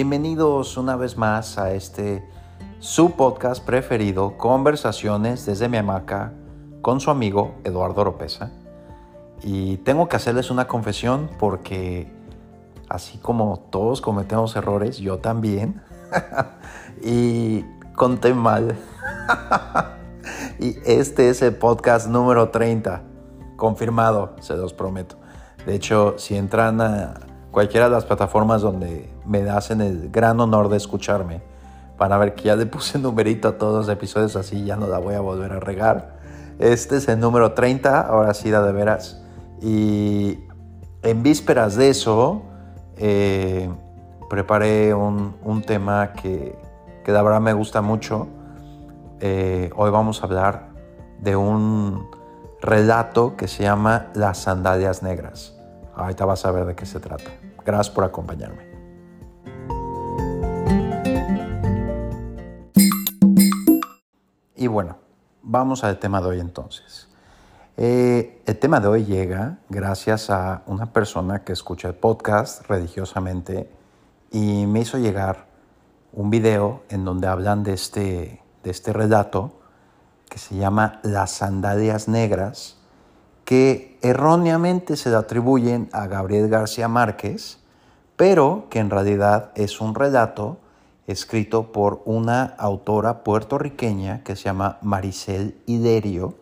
Bienvenidos una vez más a este su podcast preferido, Conversaciones desde mi hamaca, con su amigo Eduardo Oropesa. Y tengo que hacerles una confesión porque así como todos cometemos errores, yo también. y conté mal. y este es el podcast número 30. Confirmado, se los prometo. De hecho, si entran a cualquiera de las plataformas donde me hacen el gran honor de escucharme, van a ver que ya le puse numerito a todos los episodios, así ya no la voy a volver a regar. Este es el número 30, ahora sí da de veras. Y en vísperas de eso, eh, preparé un, tema que, que de verdad me gusta mucho. Eh, hoy vamos a hablar de un relato que se llama Las sandalias negras. Ahorita vas a ver de qué se trata. Gracias por acompañarme. Y bueno, vamos al tema de hoy entonces. Eh, el tema de hoy llega gracias a una persona que escucha el podcast religiosamente y me hizo llegar un video en donde hablan de este, de este relato que se llama Las sandalias negras que erróneamente se le atribuyen a Gabriel García Márquez, pero que en realidad es un relato escrito por una autora puertorriqueña que se llama Maricel Iderio,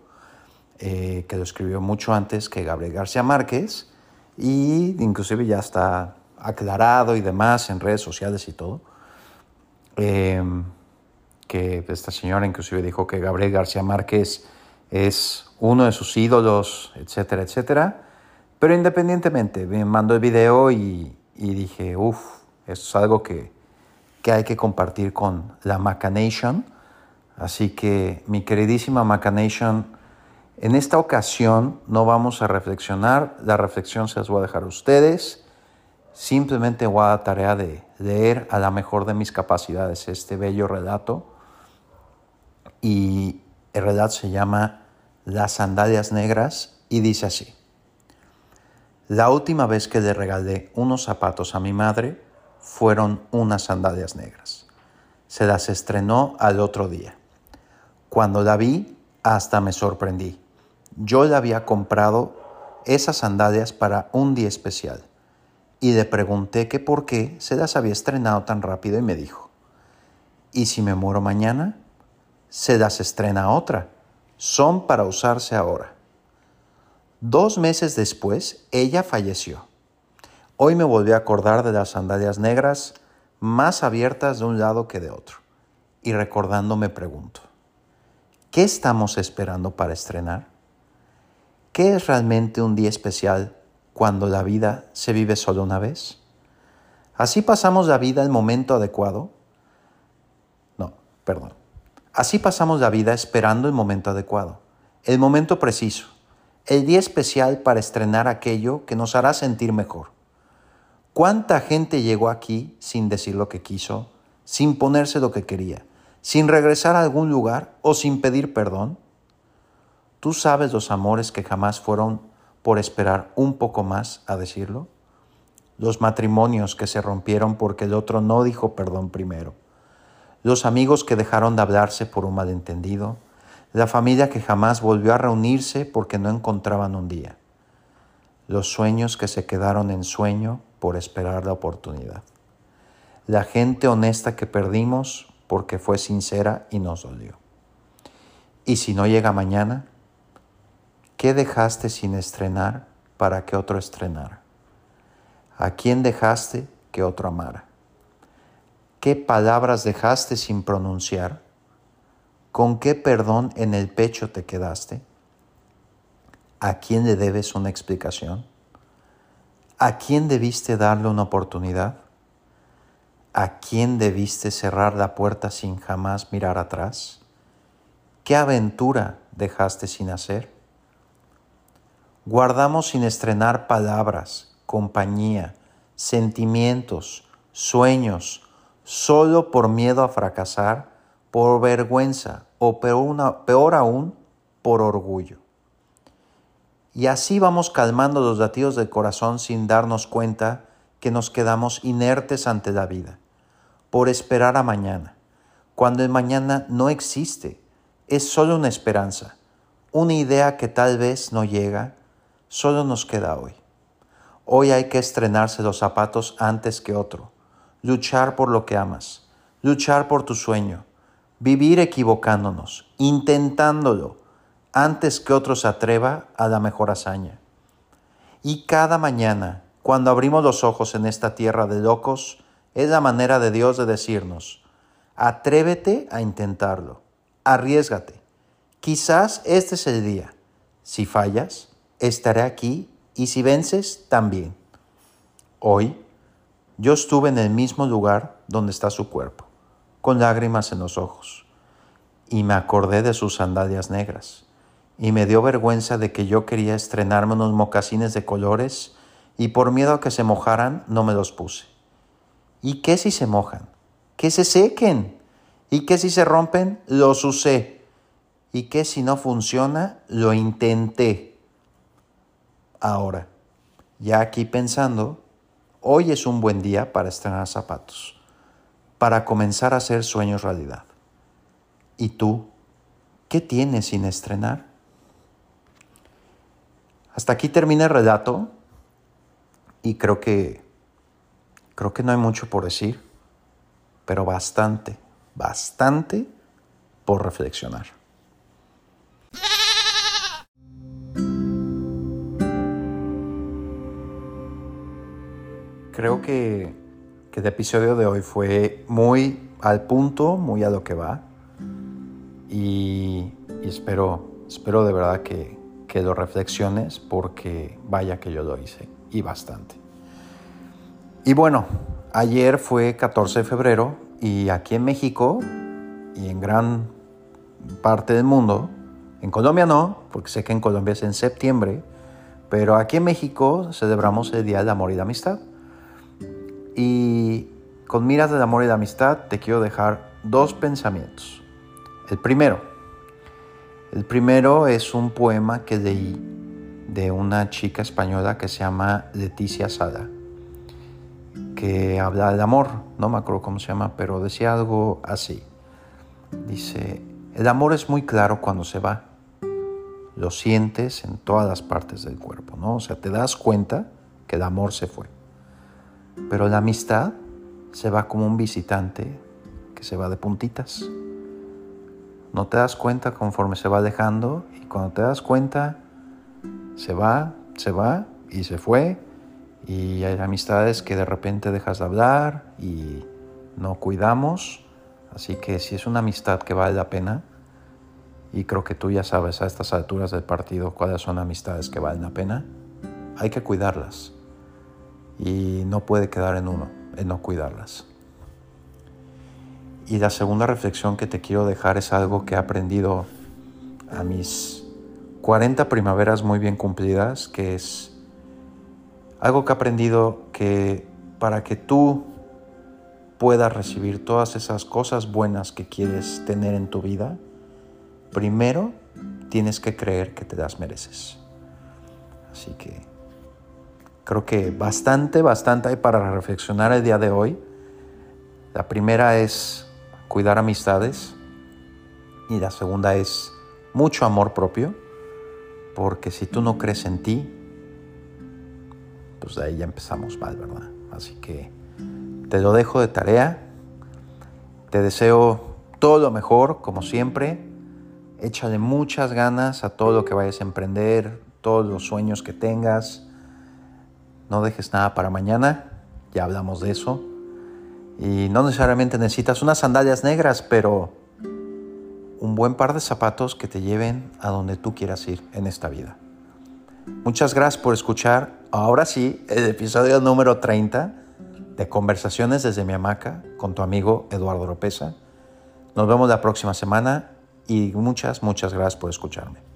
eh, que lo escribió mucho antes que Gabriel García Márquez, y inclusive ya está aclarado y demás en redes sociales y todo, em, que esta señora inclusive dijo que Gabriel García Márquez es uno de sus ídolos, etcétera, etcétera. Pero independientemente, me mandó el video y, dije, uff, esto es algo que, que, hay que compartir con la Macanation. Así que, mi queridísima Macanation, en esta ocasión no vamos a reflexionar, la reflexión se las voy a dejar a ustedes. Simplemente voy a dar tarea de leer a la mejor de mis capacidades este bello relato. Y el relato se llama las sandalias negras y dice así. La última vez que le regalé unos zapatos a mi madre fueron unas sandalias negras. Se las estrenó al otro día. Cuando la vi, hasta me sorprendí. Yo le había comprado esas sandalias para un día especial y le pregunté que por qué se las había estrenado tan rápido y me dijo, ¿y si me muero mañana? Se las estrena otra son para usarse ahora. Dos meses después, ella falleció. Hoy me volví a acordar de las sandalias negras más abiertas de un lado que de otro. Y recordando me pregunto, ¿qué estamos esperando para estrenar? ¿Qué es realmente un día especial cuando la vida se vive solo una vez? ¿Así pasamos la vida el momento adecuado? No, perdón. Así pasamos la vida esperando el momento adecuado, el momento preciso, el día especial para estrenar aquello que nos hará sentir mejor. ¿Cuánta gente llegó aquí sin decir lo que quiso, sin ponerse lo que quería, sin regresar a algún lugar o sin pedir perdón? ¿Tú sabes los amores que jamás fueron por esperar un poco más a decirlo? Los matrimonios que se rompieron porque el otro no dijo perdón primero los amigos que dejaron de hablarse por un malentendido, la familia que jamás volvió a reunirse porque no encontraban un día, los sueños que se quedaron en sueño por esperar la oportunidad, la gente honesta que perdimos porque fue sincera y nos dolió. Y si no llega mañana, ¿qué dejaste sin estrenar para que otro estrenara? ¿A quién dejaste que otro amara? ¿Qué palabras dejaste sin pronunciar? ¿Con qué perdón en el pecho te quedaste? ¿A quién le debes una explicación? ¿A quién debiste darle una oportunidad? ¿A quién debiste cerrar la puerta sin jamás mirar atrás? ¿Qué aventura dejaste sin hacer? Guardamos sin estrenar palabras, compañía, sentimientos, sueños, solo por miedo a fracasar, por vergüenza o peor, aún, por orgullo. Y así vamos calmando los latidos del corazón sin darnos cuenta que nos quedamos inertes ante la vida, por esperar a mañana, cuando el mañana no existe, es solo una esperanza, una idea que tal vez no llega, solo nos queda hoy. Hoy hay que estrenarse los zapatos antes que otro, luchar por lo que amas, luchar por tu sueño, vivir equivocándonos, intentándolo, antes que otro se atreva a la mejor hazaña. Y cada mañana, cuando abrimos los ojos en esta tierra de locos, es la manera de Dios de decirnos, atrévete a intentarlo, arriesgate. Quizás este es el día. Si fallas, estaré aquí y si vences, también. Hoy, yo estuve en el mismo lugar donde está su cuerpo, con lágrimas en los ojos, y me acordé de sus sandalias negras y me dio vergüenza de que yo quería estrenarme unos mocasines de colores y por miedo a que se mojaran no me los puse. ¿Y qué si se mojan? Que se sequen. ¿Y qué si se rompen? Los usé. ¿Y qué si no funciona? Lo intenté. Ahora, ya aquí pensando, hoy es un buen día para estrenar zapatos, para comenzar a hacer sueños realidad. ¿Y tú? ¿Qué tienes sin estrenar? Hasta aquí termina el relato y creo que creo que no hay mucho por decir, pero bastante, bastante por reflexionar. Creo que, que el episodio de hoy fue muy al punto, muy a lo que va. Y, y espero, espero de verdad que, que lo reflexiones porque vaya que yo lo hice y bastante. Y bueno, ayer fue 14 de febrero y aquí en México y en gran parte del mundo, en Colombia no, porque sé que en Colombia es en septiembre, pero aquí en México celebramos el Día del Amor y la Amistad. Y con miras del amor y la amistad te quiero dejar dos pensamientos. El primero, el primero es un poema que leí de una chica española que se llama Leticia Sada, que habla del amor, no me acuerdo cómo se llama, pero decía algo así. Dice, el amor es muy claro cuando se va, lo sientes en todas las partes del cuerpo, ¿no? O sea, te das cuenta que el amor se fue. Pero la amistad se va como un visitante que se va de puntitas. No te das cuenta conforme se va alejando y cuando te das cuenta se va, se va y se fue y hay amistades que de repente dejas de hablar y no cuidamos. Así que si es una amistad que vale la pena, y creo que tú ya sabes a estas alturas del partido cuáles son amistades que valen la pena, hay que cuidarlas. Y no puede quedar en uno, en no cuidarlas. Y la segunda reflexión que te quiero dejar es algo que he aprendido a mis 40 primaveras muy bien cumplidas, que es algo que he aprendido que para que tú puedas recibir todas esas cosas buenas que quieres tener en tu vida, primero tienes que creer que te las mereces. Así que creo que bastante, bastante hay para reflexionar el día de hoy. La primera es cuidar amistades. Y la segunda es mucho amor propio, porque si tú no crees en ti, pues de ahí ya empezamos mal, ¿verdad? Así que te lo dejo de tarea. Te deseo todo lo mejor, como siempre. Échale muchas ganas a todo lo que vayas a emprender, todos los sueños que tengas. No dejes nada para mañana, ya hablamos de eso. Y no necesariamente necesitas unas sandalias negras, pero un buen par de zapatos que te lleven a donde tú quieras ir en esta vida. Muchas gracias por escuchar, ahora sí, el episodio número 30 de Conversaciones desde mi hamaca con tu amigo Eduardo Lopeza. Nos vemos la próxima semana y muchas, muchas gracias por escucharme.